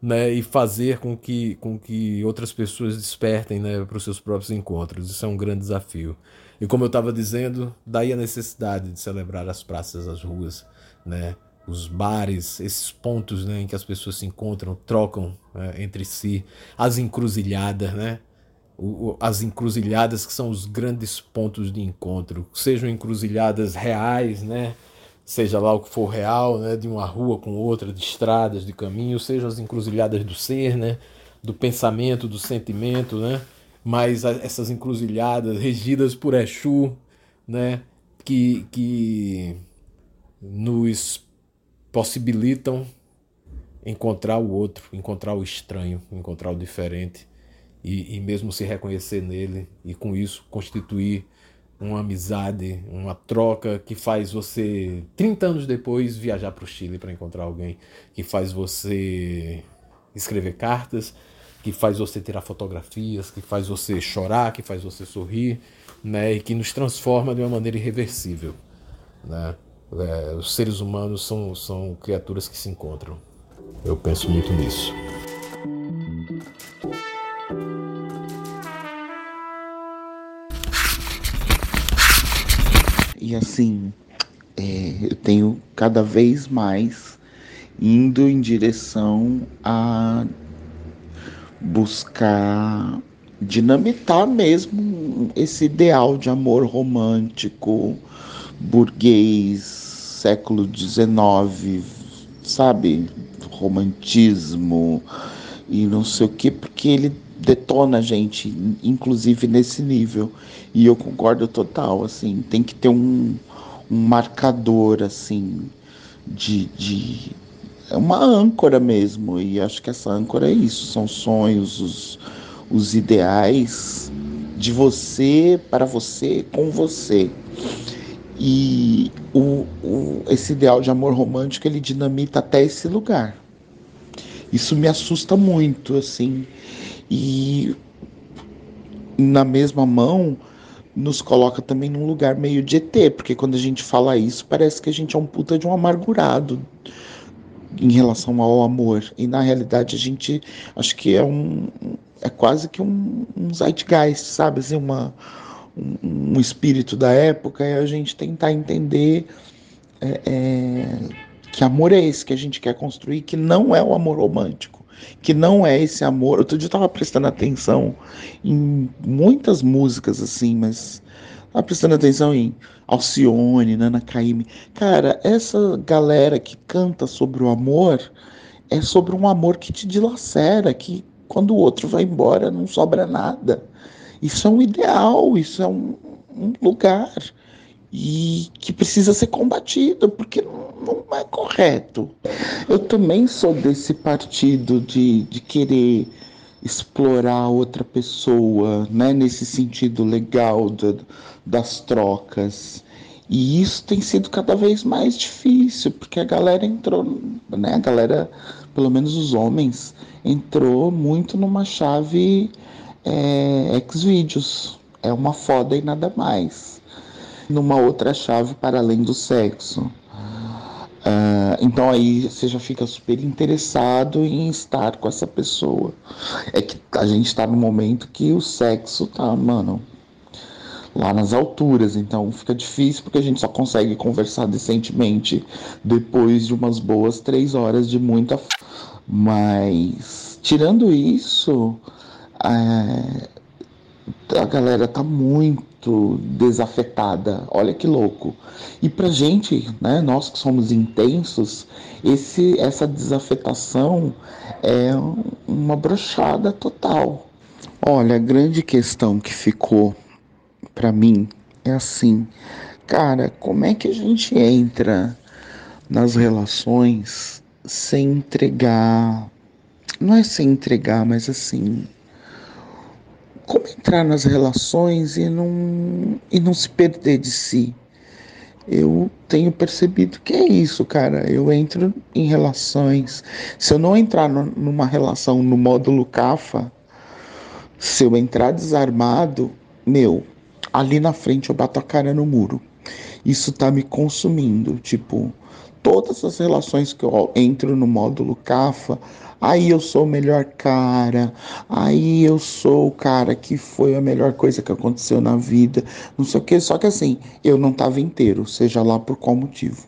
né, e fazer com que, com que outras pessoas despertem né, para os seus próprios encontros. Isso é um grande desafio. E como eu estava dizendo, daí a necessidade de celebrar as praças, as ruas, né? os bares, esses pontos né, em que as pessoas se encontram, trocam né, entre si, as encruzilhadas, né? O, as encruzilhadas que são os grandes pontos de encontro, sejam encruzilhadas reais, né? seja lá o que for real, né? de uma rua com outra, de estradas, de caminhos, sejam as encruzilhadas do ser, né? do pensamento, do sentimento, né? mas essas encruzilhadas regidas por Exu, né? que, que nos possibilitam encontrar o outro, encontrar o estranho, encontrar o diferente e, e mesmo se reconhecer nele e com isso constituir uma amizade, uma troca que faz você 30 anos depois viajar para o Chile para encontrar alguém, que faz você escrever cartas, que faz você tirar fotografias, que faz você chorar, que faz você sorrir, né, e que nos transforma de uma maneira irreversível, né? É, os seres humanos são, são criaturas que se encontram. Eu penso muito nisso. E assim, é, eu tenho cada vez mais indo em direção a buscar dinamitar mesmo esse ideal de amor romântico, burguês, século XIX, sabe? Romantismo e não sei o que, porque ele detona a gente, inclusive nesse nível. E eu concordo total, assim, tem que ter um, um marcador, assim, de, de. É uma âncora mesmo, e acho que essa âncora é isso: são sonhos, os, os ideais de você, para você, com você. E o, o, esse ideal de amor romântico ele dinamita até esse lugar. Isso me assusta muito, assim. E na mesma mão nos coloca também num lugar meio de ET, porque quando a gente fala isso, parece que a gente é um puta de um amargurado em relação ao amor. E na realidade a gente acho que é um é quase que um, um zeitgeist, sabe? Assim, uma um, espírito da época é a gente tentar entender é, é, que amor é esse que a gente quer construir, que não é o amor romântico, que não é esse amor. Outro dia eu estava prestando atenção em muitas músicas assim, mas Tá prestando atenção em Alcione, Nana Caymmi. Cara, essa galera que canta sobre o amor é sobre um amor que te dilacera, que quando o outro vai embora não sobra nada. Isso é um ideal, isso é um, um lugar e que precisa ser combatido, porque não, não, é correto. Eu também sou desse partido de, de querer explorar outra pessoa, né, nesse sentido legal do, das trocas. E isso tem sido cada vez mais difícil, porque a galera entrou, né, a galera, pelo menos os homens, entrou muito numa chave é, Xvideos. É uma foda e nada mais. Numa outra chave para além do sexo. Uh, então aí você já fica super interessado em estar com essa pessoa. É que a gente está no momento que o sexo tá, mano, lá nas alturas. Então fica difícil porque a gente só consegue conversar decentemente depois de umas boas três horas de muita. Mas tirando isso, é, a galera tá muito desafetada. Olha que louco. E pra gente, né, nós que somos intensos, esse essa desafetação é uma brochada total. Olha, a grande questão que ficou para mim é assim, cara, como é que a gente entra nas relações sem entregar, não é sem entregar, mas assim, como entrar nas relações e não, e não se perder de si. Eu tenho percebido que é isso, cara. Eu entro em relações. Se eu não entrar no, numa relação no módulo CAFA, se eu entrar desarmado, meu, ali na frente eu bato a cara no muro. Isso tá me consumindo. Tipo, todas as relações que eu entro no módulo CAFA, aí eu sou o melhor cara, aí eu sou o cara que foi a melhor coisa que aconteceu na vida, não sei o que, só que assim, eu não estava inteiro, seja lá por qual motivo.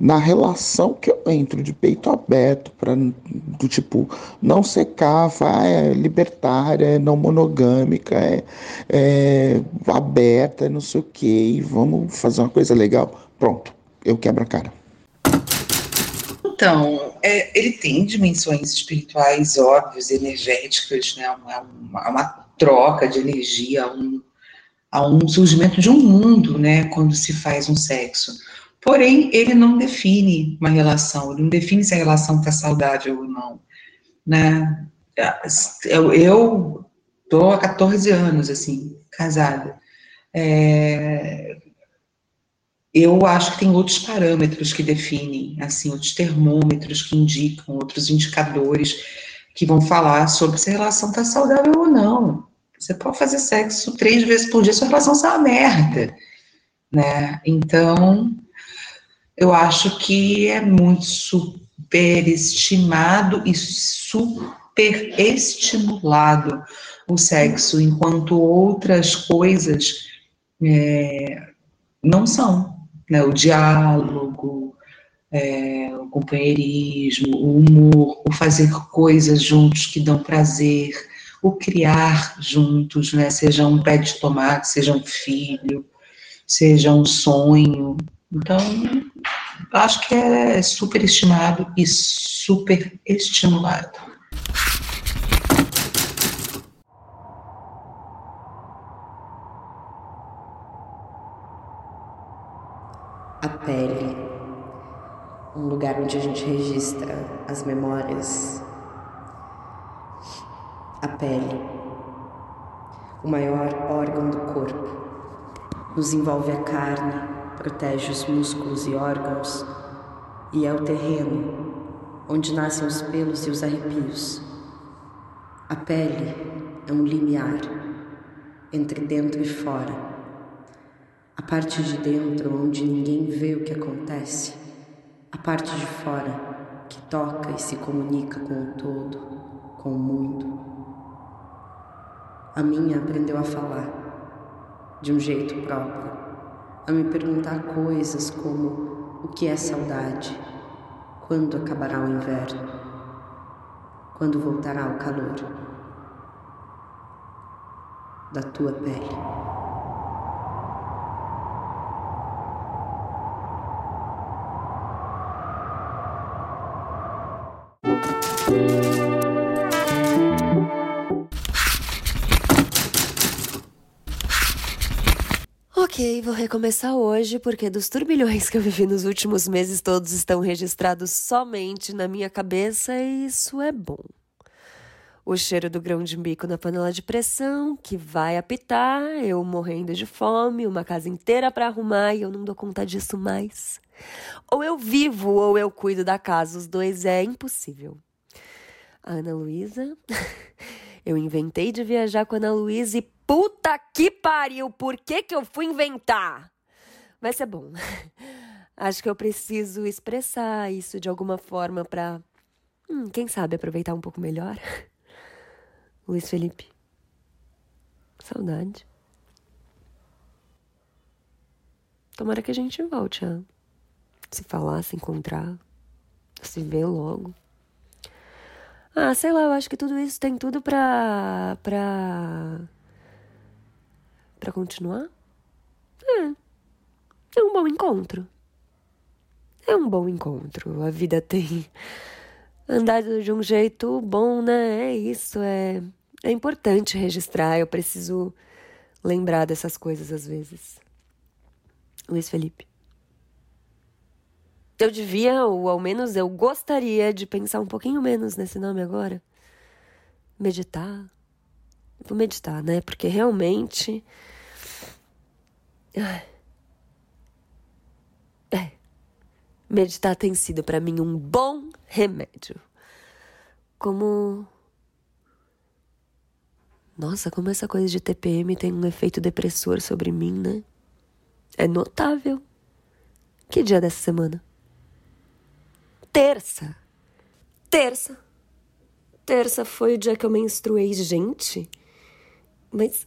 Na relação que eu entro de peito aberto, para do tipo, não secar, vai, é libertária, é não monogâmica, é, é aberta, não sei o que, vamos fazer uma coisa legal, pronto, eu quebro a cara. Então, é, ele tem dimensões espirituais óbvias, energéticas, né? Uma, uma, uma troca de energia, um, há um surgimento de um mundo, né? Quando se faz um sexo. Porém, ele não define uma relação, ele não define se a relação está saudável ou não, né? Eu estou há 14 anos, assim, casada. É, eu acho que tem outros parâmetros que definem, assim, outros termômetros que indicam, outros indicadores que vão falar sobre se a relação está saudável ou não. Você pode fazer sexo três vezes por dia, sua relação está uma merda, né? Então, eu acho que é muito superestimado e superestimulado o sexo, enquanto outras coisas é, não são né, o diálogo, é, o companheirismo, o humor, o fazer coisas juntos que dão prazer, o criar juntos, né, seja um pé de tomate, seja um filho, seja um sonho. Então, acho que é super estimado e super estimulado. A pele, um lugar onde a gente registra as memórias. A pele, o maior órgão do corpo, nos envolve a carne, protege os músculos e órgãos e é o terreno onde nascem os pelos e os arrepios. A pele é um limiar entre dentro e fora a parte de dentro onde ninguém vê o que acontece, a parte de fora que toca e se comunica com o todo, com o mundo. A minha aprendeu a falar de um jeito próprio, a me perguntar coisas como o que é saudade, quando acabará o inverno, quando voltará o calor? Da tua pele. Recomeçar hoje, porque dos turbilhões que eu vivi nos últimos meses, todos estão registrados somente na minha cabeça e isso é bom. O cheiro do grão de bico na panela de pressão, que vai apitar, eu morrendo de fome, uma casa inteira para arrumar e eu não dou conta disso mais. Ou eu vivo ou eu cuido da casa, os dois é impossível. A Ana Luísa. Eu inventei de viajar com a Ana Luísa e puta que pariu, por que que eu fui inventar? Vai ser bom. Acho que eu preciso expressar isso de alguma forma pra, hum, quem sabe, aproveitar um pouco melhor. Luiz Felipe. Saudade. Tomara que a gente volte a se falar, se encontrar, se ver logo. Ah, sei lá, eu acho que tudo isso tem tudo pra. pra. Pra continuar. É. É um bom encontro. É um bom encontro. A vida tem andado de um jeito bom, né? É isso, é. É importante registrar, eu preciso lembrar dessas coisas às vezes. Luiz Felipe. Eu devia, ou ao menos eu gostaria de pensar um pouquinho menos nesse nome agora. Meditar. Vou meditar, né? Porque realmente. É. Meditar tem sido para mim um bom remédio. Como. Nossa, como essa coisa de TPM tem um efeito depressor sobre mim, né? É notável. Que dia dessa semana? terça. Terça. Terça foi o dia que eu menstruei, gente. Mas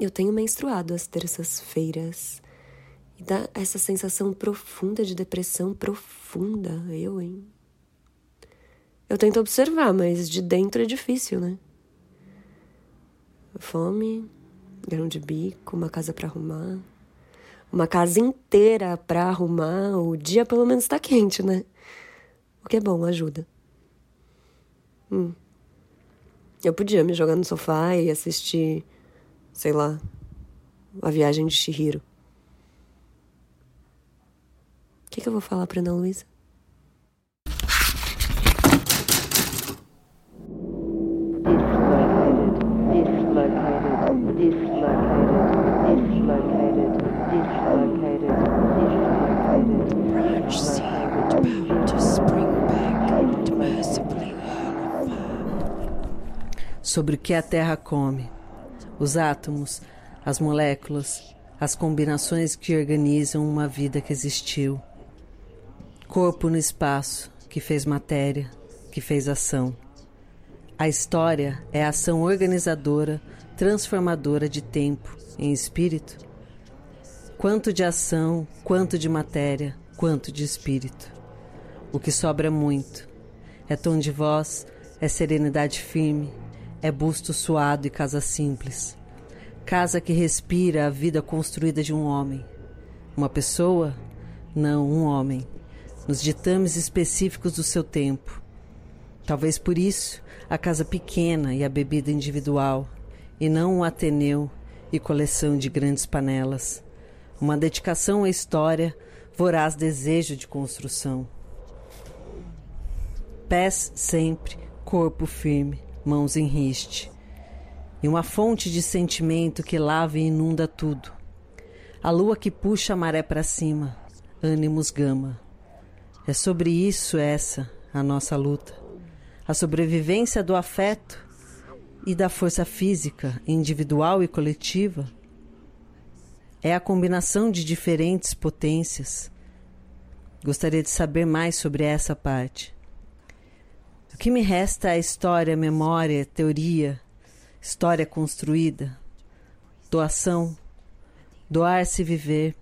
eu tenho menstruado às terças-feiras. E dá essa sensação profunda de depressão profunda, eu, hein? Eu tento observar, mas de dentro é difícil, né? Fome, grão de bico, uma casa para arrumar uma casa inteira para arrumar, o dia pelo menos tá quente, né? O que é bom, ajuda. Hum. Eu podia me jogar no sofá e assistir, sei lá, a viagem de Shihiro. O que, que eu vou falar pra Ana Luísa? Sobre o que a Terra come, os átomos, as moléculas, as combinações que organizam uma vida que existiu. Corpo no espaço, que fez matéria, que fez ação. A história é a ação organizadora, transformadora de tempo em espírito. Quanto de ação, quanto de matéria, quanto de espírito. O que sobra muito. É tom de voz, é serenidade firme, é busto suado e casa simples. Casa que respira a vida construída de um homem. Uma pessoa? Não, um homem. Nos ditames específicos do seu tempo. Talvez por isso a casa pequena e a bebida individual, e não um ateneu e coleção de grandes panelas. Uma dedicação à história, voraz desejo de construção. Pés sempre, corpo firme mãos em riste, e uma fonte de sentimento que lava e inunda tudo. A lua que puxa a maré para cima, ânimos gama. É sobre isso essa a nossa luta. A sobrevivência do afeto e da força física, individual e coletiva. É a combinação de diferentes potências. Gostaria de saber mais sobre essa parte. O que me resta é história, memória, teoria, história construída, doação, doar-se viver,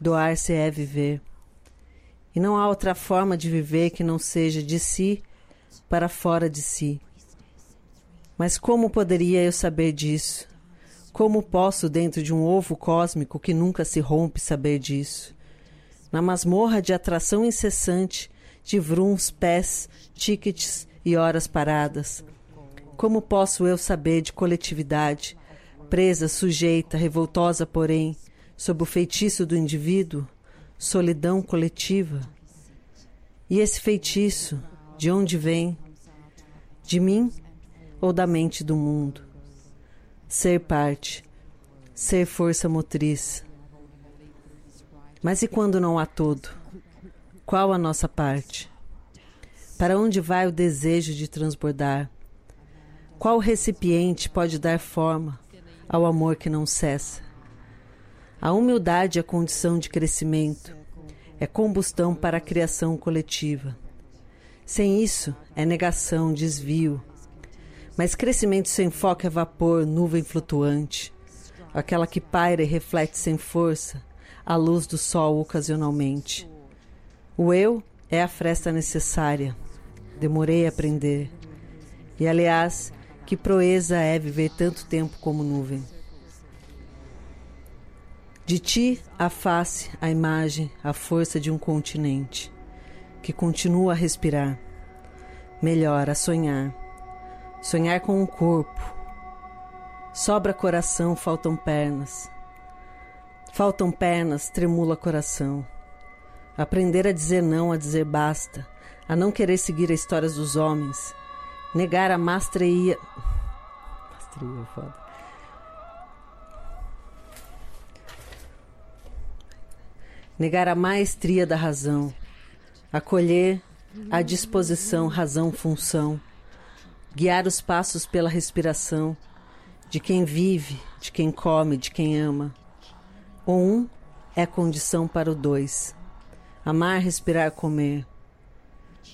doar-se é viver. E não há outra forma de viver que não seja de si para fora de si. Mas como poderia eu saber disso? Como posso, dentro de um ovo cósmico que nunca se rompe, saber disso? Na masmorra de atração incessante, de vruns, pés, tickets e horas paradas. Como posso eu saber de coletividade, presa, sujeita, revoltosa, porém, sob o feitiço do indivíduo, solidão coletiva. E esse feitiço, de onde vem? De mim ou da mente do mundo? Ser parte, ser força motriz. Mas e quando não há todo? Qual a nossa parte? Para onde vai o desejo de transbordar? Qual recipiente pode dar forma ao amor que não cessa? A humildade é condição de crescimento, é combustão para a criação coletiva. Sem isso, é negação, desvio. Mas crescimento sem foco é vapor, nuvem flutuante, aquela que paira e reflete sem força a luz do sol ocasionalmente. O eu é a fresta necessária demorei a aprender. E aliás, que proeza é viver tanto tempo como nuvem. De ti, a face, a imagem, a força de um continente que continua a respirar. Melhor, a sonhar. Sonhar com um corpo. Sobra coração, faltam pernas. Faltam pernas, tremula coração. Aprender a dizer não, a dizer basta a não querer seguir as histórias dos homens, negar a mastreia. Mastreia, é foda. Negar a maestria da razão, acolher a disposição, razão, função, guiar os passos pela respiração de quem vive, de quem come, de quem ama. O um é condição para o dois. Amar, respirar, comer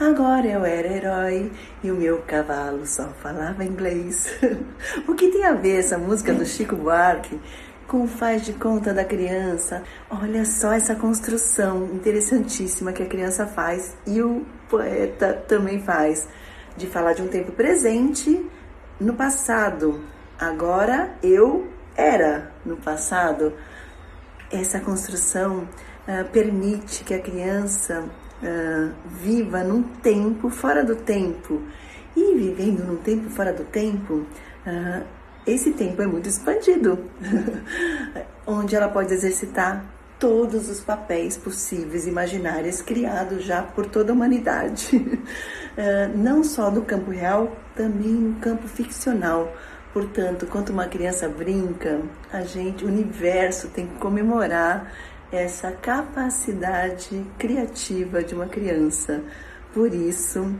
Agora eu era herói e o meu cavalo só falava inglês. o que tem a ver essa música do Chico Buarque com faz de conta da criança? Olha só essa construção interessantíssima que a criança faz e o poeta também faz, de falar de um tempo presente no passado. Agora eu era no passado. Essa construção uh, permite que a criança uh, viva num tempo fora do tempo. E vivendo num tempo fora do tempo, uh, esse tempo é muito expandido, onde ela pode exercitar todos os papéis possíveis, imaginários, criados já por toda a humanidade. não só no campo real, também no campo ficcional. Portanto, quando uma criança brinca, a gente, o universo tem que comemorar essa capacidade criativa de uma criança. Por isso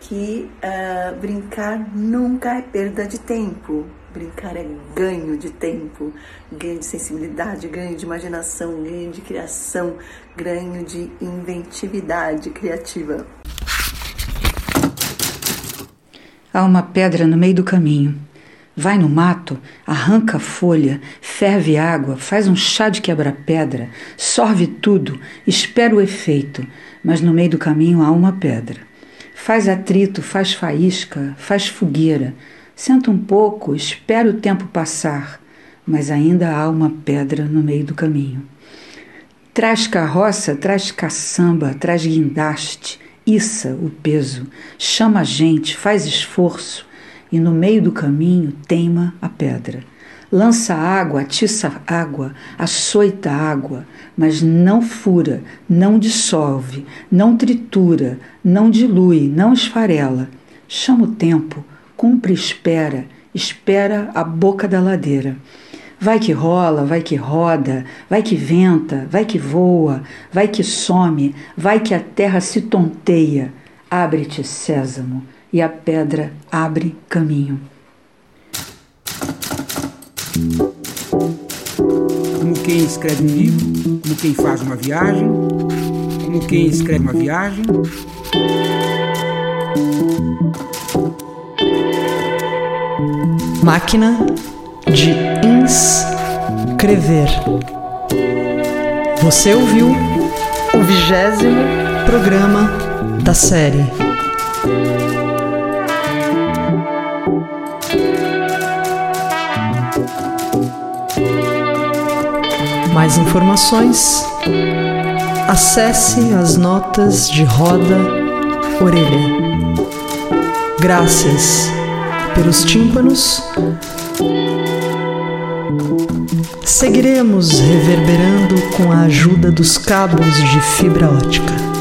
que uh, brincar nunca é perda de tempo. Brincar é ganho de tempo, ganho de sensibilidade, ganho de imaginação, ganho de criação, ganho de inventividade criativa. Há uma pedra no meio do caminho. Vai no mato, arranca folha, ferve água, faz um chá de quebra-pedra, sorve tudo, espera o efeito, mas no meio do caminho há uma pedra. Faz atrito, faz faísca, faz fogueira, senta um pouco, espera o tempo passar, mas ainda há uma pedra no meio do caminho. Traz carroça, traz caçamba, traz guindaste, issa o peso, chama a gente, faz esforço, e no meio do caminho teima a pedra. Lança água, atiça água, açoita água, mas não fura, não dissolve, não tritura, não dilui, não esfarela. Chama o tempo, cumpre espera, espera a boca da ladeira. Vai que rola, vai que roda, vai que venta, vai que voa, vai que some, vai que a terra se tonteia. Abre-te, sésamo e a pedra abre caminho. Como quem escreve um livro, como quem faz uma viagem, como quem escreve uma viagem. Máquina de inscrever. Você ouviu o vigésimo programa da série. Mais informações? Acesse as notas de roda orelha. Graças pelos tímpanos. Seguiremos reverberando com a ajuda dos cabos de fibra ótica.